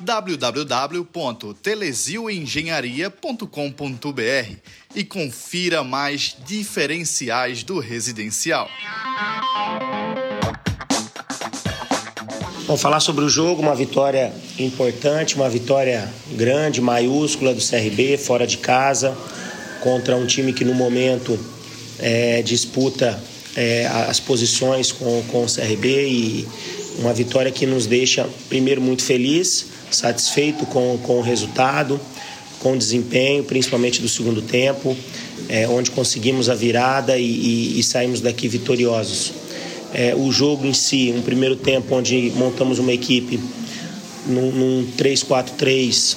www.telesioengenharia.com.br e confira mais diferenciais do residencial. Vamos falar sobre o jogo, uma vitória importante, uma vitória grande, maiúscula do CRB, fora de casa, contra um time que no momento é, disputa é, as posições com, com o CRB e uma vitória que nos deixa, primeiro, muito feliz, satisfeito com, com o resultado, com o desempenho, principalmente do segundo tempo, é, onde conseguimos a virada e, e, e saímos daqui vitoriosos. É, o jogo em si, um primeiro tempo onde montamos uma equipe num, num 3-4-3,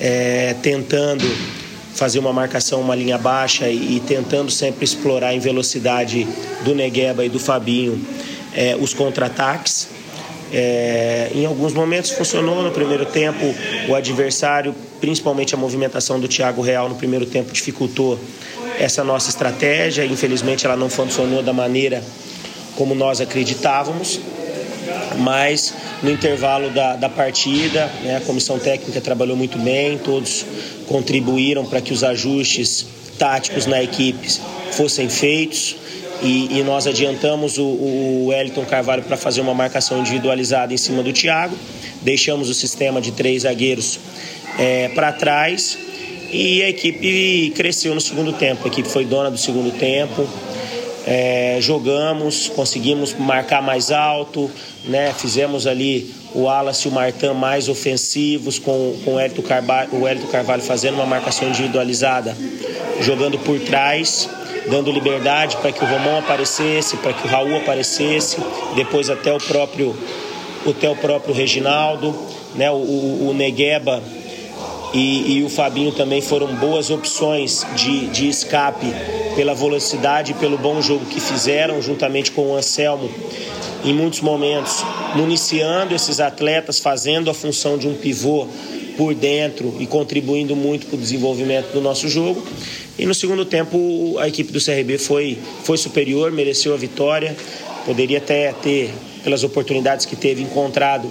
é, tentando fazer uma marcação, uma linha baixa e, e, tentando sempre explorar em velocidade do Negueba e do Fabinho é, os contra-ataques. É, em alguns momentos funcionou no primeiro tempo, o adversário, principalmente a movimentação do Thiago Real no primeiro tempo, dificultou essa nossa estratégia. Infelizmente, ela não funcionou da maneira como nós acreditávamos, mas no intervalo da, da partida, né, a comissão técnica trabalhou muito bem, todos contribuíram para que os ajustes táticos na equipe fossem feitos. E, e nós adiantamos o, o Wellington Carvalho para fazer uma marcação individualizada em cima do Thiago, deixamos o sistema de três zagueiros é, para trás. E a equipe cresceu no segundo tempo. A equipe foi dona do segundo tempo, é, jogamos, conseguimos marcar mais alto, né? fizemos ali o Wallace e o Martin mais ofensivos, com, com o, Hélito Carvalho, o Hélito Carvalho fazendo uma marcação individualizada, jogando por trás, dando liberdade para que o Romão aparecesse, para que o Raul aparecesse, depois até o próprio, até o próprio Reginaldo, né? o, o, o Negueba e, e, o Fabinho também foram boas opções de, de escape pela velocidade e pelo bom jogo que fizeram, juntamente com o Anselmo, em muitos momentos, municiando esses atletas, fazendo a função de um pivô por dentro e contribuindo muito para o desenvolvimento do nosso jogo. E no segundo tempo, a equipe do CRB foi, foi superior, mereceu a vitória, poderia até ter, pelas oportunidades que teve, encontrado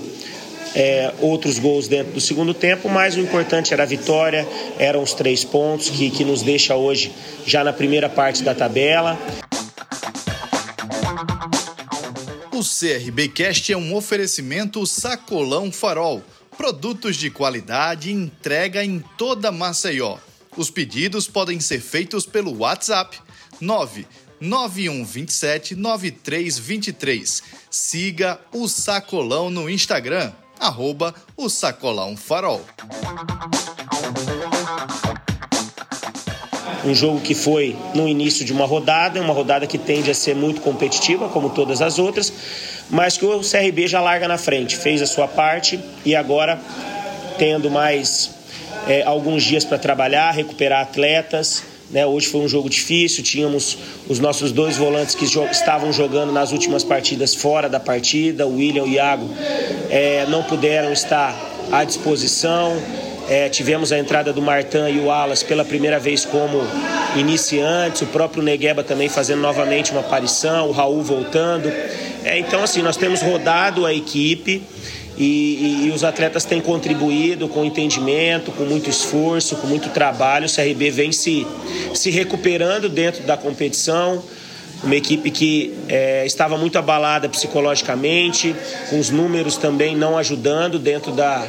é, outros gols dentro do segundo tempo, mas o importante era a vitória, eram os três pontos que, que nos deixa hoje já na primeira parte da tabela. O CRBcast é um oferecimento Sacolão Farol. Produtos de qualidade entrega em toda Maceió. Os pedidos podem ser feitos pelo WhatsApp 99127 9323. Siga o Sacolão no Instagram arroba o Sacolão Farol. Um jogo que foi no início de uma rodada, uma rodada que tende a ser muito competitiva, como todas as outras, mas que o CRB já larga na frente, fez a sua parte e agora, tendo mais é, alguns dias para trabalhar, recuperar atletas, né? Hoje foi um jogo difícil, tínhamos os nossos dois volantes que jo estavam jogando nas últimas partidas fora da partida, o William e o Iago é, não puderam estar à disposição. É, tivemos a entrada do Martin e o Alas pela primeira vez como iniciantes, o próprio Negueba também fazendo novamente uma aparição, o Raul voltando. É, então, assim, nós temos rodado a equipe e, e, e, os atletas têm contribuído com entendimento, com muito esforço, com muito trabalho. O CRB vem se, se recuperando dentro da competição. Uma equipe que é, estava muito abalada psicologicamente, com os números também não ajudando dentro da,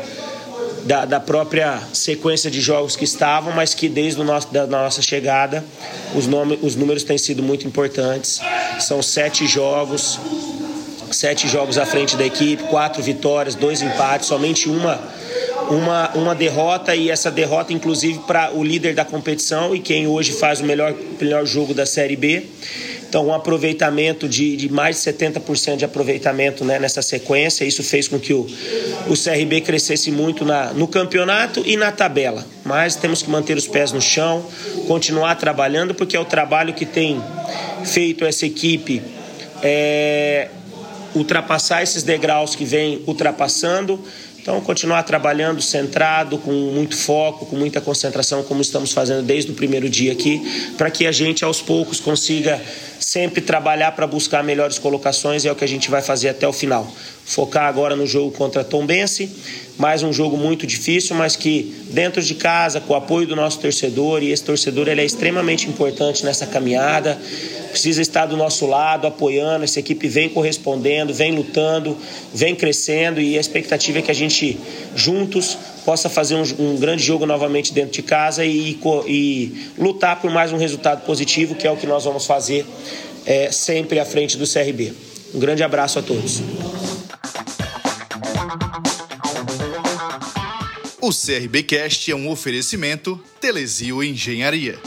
da, da, própria sequência de jogos que estavam, mas que desde a nosso, da nossa chegada os, nome, os números têm sido muito importantes. São sete jogos, sete jogos à frente da equipe, quatro vitórias, dois empates, somente uma, uma, uma derrota e essa derrota, inclusive, para o líder da competição e quem hoje faz o melhor, melhor jogo da Série B. Então, um aproveitamento de, de mais de 70% de aproveitamento né, nessa sequência. Isso fez com que o, o CRB crescesse muito na, no campeonato e na tabela. Mas temos que manter os pés no chão, continuar trabalhando, porque é o trabalho que tem feito essa equipe é, ultrapassar esses degraus que vem ultrapassando então, continuar trabalhando centrado, com muito foco, com muita concentração, como estamos fazendo desde o primeiro dia aqui, para que a gente aos poucos consiga sempre trabalhar para buscar melhores colocações e é o que a gente vai fazer até o final. Focar agora no jogo contra Tombense, mais um jogo muito difícil, mas que dentro de casa, com o apoio do nosso torcedor, e esse torcedor ele é extremamente importante nessa caminhada precisa estar do nosso lado, apoiando. Essa equipe vem correspondendo, vem lutando, vem crescendo e a expectativa é que a gente, juntos, possa fazer um, um grande jogo novamente dentro de casa e, e, lutar por mais um resultado positivo, que é o que nós vamos fazer é, sempre à frente do CRB. Um grande abraço a todos. O CRB Cast é um oferecimento Telesio Engenharia.